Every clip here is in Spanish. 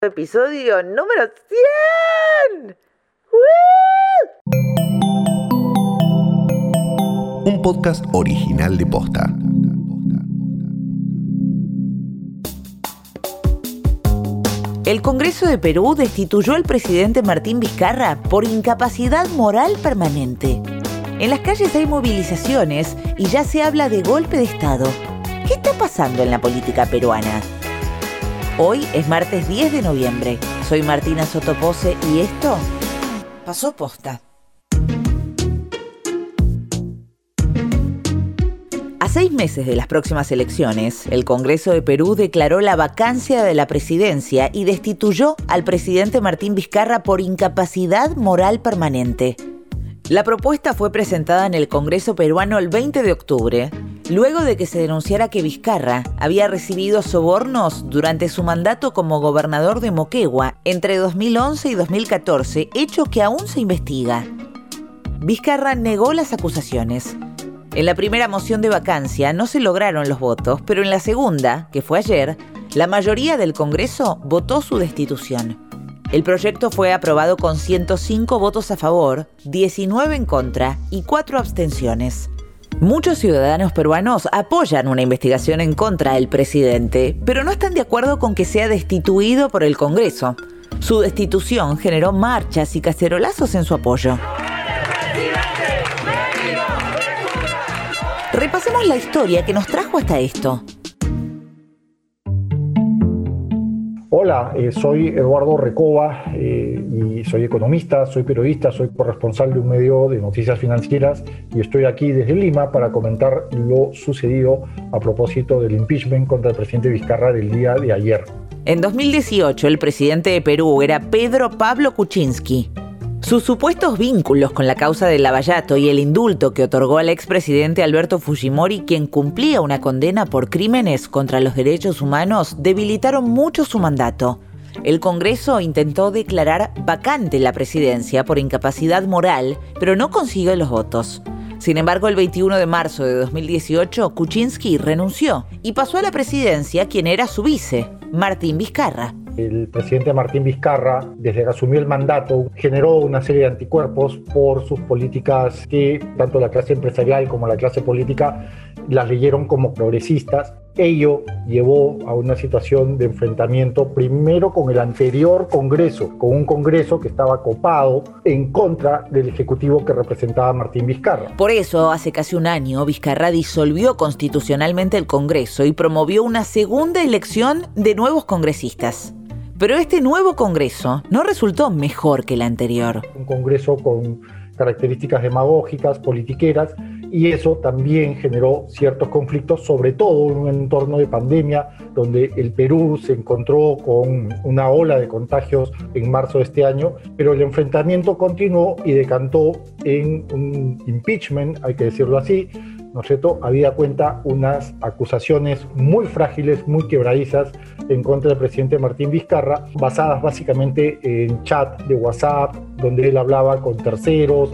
Episodio número 100. Un podcast original de Posta. El Congreso de Perú destituyó al presidente Martín Vizcarra por incapacidad moral permanente. En las calles hay movilizaciones y ya se habla de golpe de Estado. ¿Qué está pasando en la política peruana? Hoy es martes 10 de noviembre. Soy Martina Sotopose y esto pasó posta. A seis meses de las próximas elecciones, el Congreso de Perú declaró la vacancia de la presidencia y destituyó al presidente Martín Vizcarra por incapacidad moral permanente. La propuesta fue presentada en el Congreso peruano el 20 de octubre, luego de que se denunciara que Vizcarra había recibido sobornos durante su mandato como gobernador de Moquegua entre 2011 y 2014, hecho que aún se investiga. Vizcarra negó las acusaciones en la primera moción de vacancia no se lograron los votos, pero en la segunda, que fue ayer, la mayoría del Congreso votó su destitución. El proyecto fue aprobado con 105 votos a favor, 19 en contra y 4 abstenciones. Muchos ciudadanos peruanos apoyan una investigación en contra del presidente, pero no están de acuerdo con que sea destituido por el Congreso. Su destitución generó marchas y cacerolazos en su apoyo. Repasemos la historia que nos trajo hasta esto. Hola, eh, soy Eduardo Recoba eh, y soy economista, soy periodista, soy corresponsal de un medio de noticias financieras y estoy aquí desde Lima para comentar lo sucedido a propósito del impeachment contra el presidente Vizcarra del día de ayer. En 2018 el presidente de Perú era Pedro Pablo Kuczynski. Sus supuestos vínculos con la causa del Lavallato y el indulto que otorgó al expresidente Alberto Fujimori, quien cumplía una condena por crímenes contra los derechos humanos, debilitaron mucho su mandato. El Congreso intentó declarar vacante la presidencia por incapacidad moral, pero no consiguió los votos. Sin embargo, el 21 de marzo de 2018, Kuczynski renunció y pasó a la presidencia quien era su vice, Martín Vizcarra. El presidente Martín Vizcarra, desde que asumió el mandato, generó una serie de anticuerpos por sus políticas que tanto la clase empresarial como la clase política las leyeron como progresistas. Ello llevó a una situación de enfrentamiento primero con el anterior Congreso, con un Congreso que estaba copado en contra del Ejecutivo que representaba Martín Vizcarra. Por eso, hace casi un año, Vizcarra disolvió constitucionalmente el Congreso y promovió una segunda elección de nuevos congresistas. Pero este nuevo Congreso no resultó mejor que el anterior. Un Congreso con características demagógicas, politiqueras, y eso también generó ciertos conflictos, sobre todo en un entorno de pandemia, donde el Perú se encontró con una ola de contagios en marzo de este año, pero el enfrentamiento continuó y decantó en un impeachment, hay que decirlo así, ¿no es cierto?, había cuenta unas acusaciones muy frágiles, muy quebradizas en contra del presidente Martín Vizcarra, basadas básicamente en chat de WhatsApp, donde él hablaba con terceros.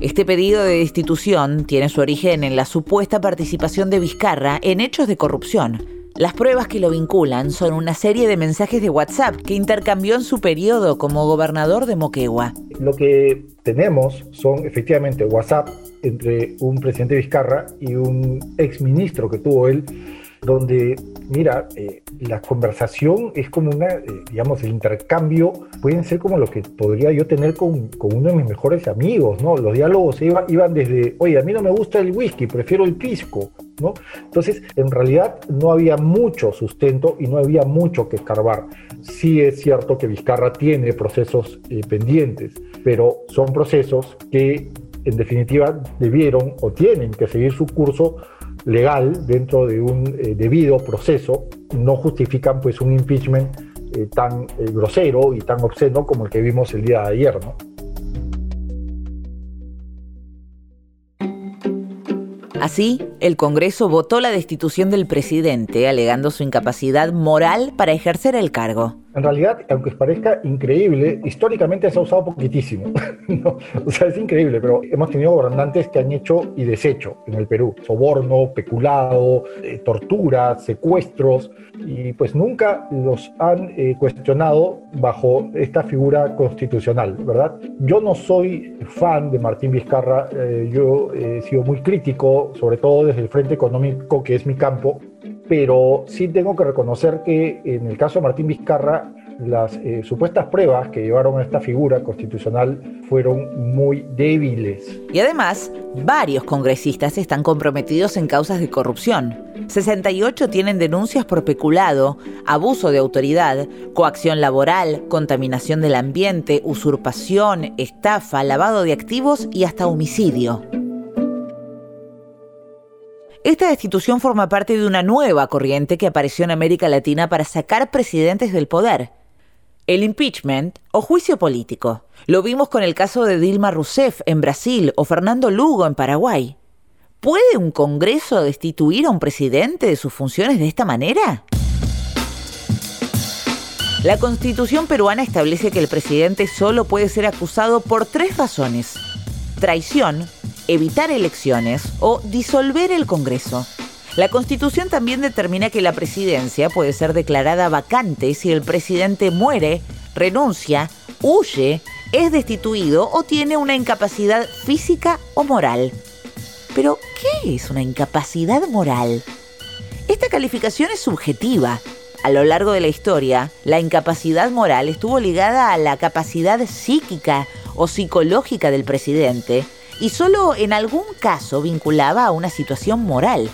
Este pedido de destitución tiene su origen en la supuesta participación de Vizcarra en hechos de corrupción las pruebas que lo vinculan son una serie de mensajes de WhatsApp que intercambió en su periodo como gobernador de Moquegua. Lo que tenemos son efectivamente WhatsApp entre un presidente Vizcarra y un exministro que tuvo él, donde, mira, eh, la conversación es como una, eh, digamos, el intercambio pueden ser como lo que podría yo tener con, uno de mis mejores amigos, ¿no? Los diálogos iban, iban desde, oye, a mí no me gusta el whisky, prefiero el pisco, ¿no? Entonces, en realidad no había mucho sustento y no había mucho que escarbar. Sí es cierto que Vizcarra tiene procesos eh, pendientes, pero son procesos que en definitiva debieron o tienen que seguir su curso legal dentro de un eh, debido proceso, no justifican pues un impeachment eh, tan grosero y tan obsceno como el que vimos el día de ayer, ¿no? Así, el Congreso votó la destitución del presidente, alegando su incapacidad moral para ejercer el cargo. En realidad, aunque parezca increíble, históricamente se ha usado poquitísimo. O sea, es increíble, pero hemos tenido gobernantes que han hecho y deshecho en el Perú. Soborno, peculado, eh, torturas, secuestros, y pues nunca los han eh, cuestionado bajo esta figura constitucional, ¿verdad? Yo no soy fan de Martín Vizcarra, eh, yo he sido muy crítico, sobre todo desde el Frente Económico, que es mi campo, pero sí tengo que reconocer que en el caso de Martín Vizcarra, las eh, supuestas pruebas que llevaron a esta figura constitucional fueron muy débiles. Y además, varios congresistas están comprometidos en causas de corrupción. 68 tienen denuncias por peculado, abuso de autoridad, coacción laboral, contaminación del ambiente, usurpación, estafa, lavado de activos y hasta homicidio. Esta destitución forma parte de una nueva corriente que apareció en América Latina para sacar presidentes del poder. El impeachment o juicio político. Lo vimos con el caso de Dilma Rousseff en Brasil o Fernando Lugo en Paraguay. ¿Puede un Congreso destituir a un presidente de sus funciones de esta manera? La constitución peruana establece que el presidente solo puede ser acusado por tres razones. Traición, evitar elecciones o disolver el Congreso. La Constitución también determina que la presidencia puede ser declarada vacante si el presidente muere, renuncia, huye, es destituido o tiene una incapacidad física o moral. Pero, ¿qué es una incapacidad moral? Esta calificación es subjetiva. A lo largo de la historia, la incapacidad moral estuvo ligada a la capacidad psíquica o psicológica del presidente y solo en algún caso vinculaba a una situación moral.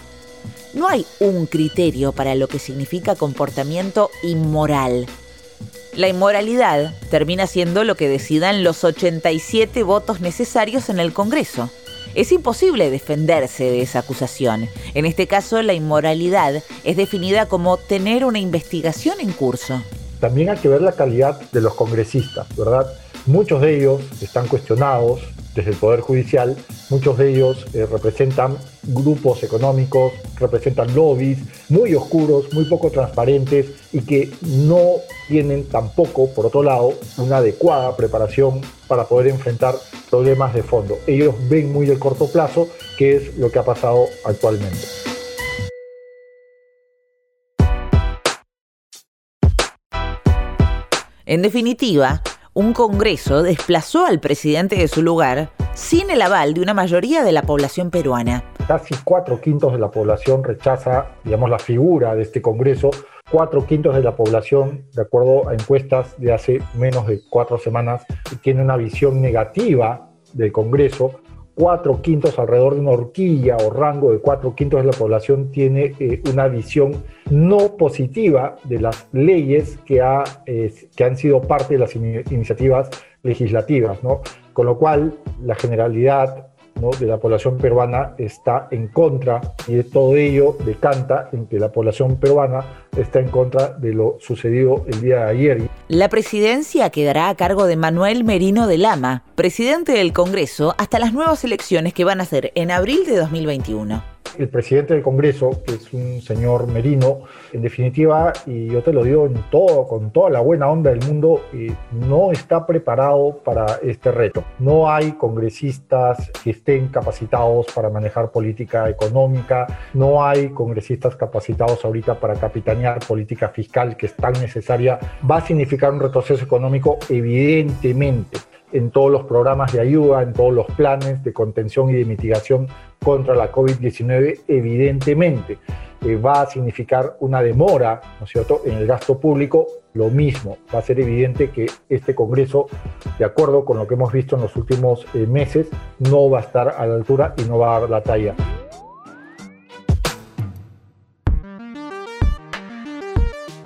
No hay un criterio para lo que significa comportamiento inmoral. La inmoralidad termina siendo lo que decidan los 87 votos necesarios en el Congreso. Es imposible defenderse de esa acusación. En este caso, la inmoralidad es definida como tener una investigación en curso. También hay que ver la calidad de los congresistas, ¿verdad? Muchos de ellos están cuestionados desde el Poder Judicial, muchos de ellos eh, representan grupos económicos, representan lobbies muy oscuros, muy poco transparentes y que no tienen tampoco, por otro lado, una adecuada preparación para poder enfrentar problemas de fondo. Ellos ven muy el corto plazo, que es lo que ha pasado actualmente. En definitiva, un Congreso desplazó al presidente de su lugar sin el aval de una mayoría de la población peruana. Casi cuatro quintos de la población rechaza, digamos, la figura de este Congreso. Cuatro quintos de la población, de acuerdo a encuestas de hace menos de cuatro semanas, tiene una visión negativa del Congreso cuatro quintos, alrededor de una horquilla o rango de cuatro quintos de la población tiene eh, una visión no positiva de las leyes que, ha, que han sido parte de las iniciativas legislativas, ¿no? Con lo cual, la generalidad de la población peruana está en contra y de todo ello decanta en que la población peruana está en contra de lo sucedido el día de ayer. La presidencia quedará a cargo de Manuel Merino de Lama, presidente del Congreso, hasta las nuevas elecciones que van a ser en abril de 2021 el presidente del Congreso, que es un señor Merino, en definitiva, y yo te lo digo en todo, con toda la buena onda del mundo, eh, no está preparado para este reto. No hay congresistas que estén capacitados para manejar política económica, no hay congresistas capacitados ahorita para capitanear política fiscal que es tan necesaria. Va a significar un retroceso económico evidentemente en todos los programas de ayuda, en todos los planes de contención y de mitigación contra la COVID-19, evidentemente eh, va a significar una demora, ¿no es cierto?, en el gasto público. Lo mismo, va a ser evidente que este Congreso, de acuerdo con lo que hemos visto en los últimos eh, meses, no va a estar a la altura y no va a dar la talla.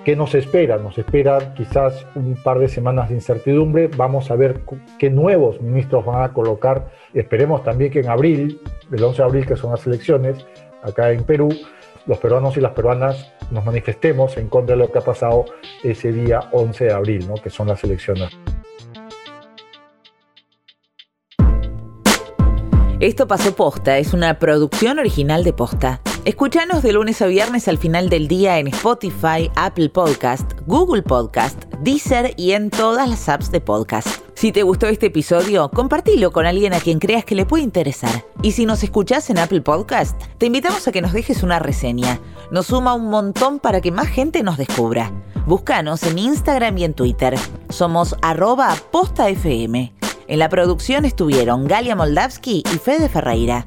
¿Qué nos espera? Nos espera quizás un par de semanas de incertidumbre. Vamos a ver qué nuevos ministros van a colocar. Esperemos también que en abril, el 11 de abril, que son las elecciones acá en Perú, los peruanos y las peruanas nos manifestemos en contra de lo que ha pasado ese día 11 de abril, ¿no? que son las elecciones. Esto pasó posta, es una producción original de posta. Escúchanos de lunes a viernes al final del día en Spotify, Apple Podcast, Google Podcast, Deezer y en todas las apps de podcast. Si te gustó este episodio, compartilo con alguien a quien creas que le puede interesar. Y si nos escuchás en Apple Podcast, te invitamos a que nos dejes una reseña. Nos suma un montón para que más gente nos descubra. Búscanos en Instagram y en Twitter. Somos arroba postafm. En la producción estuvieron Galia Moldavsky y Fede Ferreira.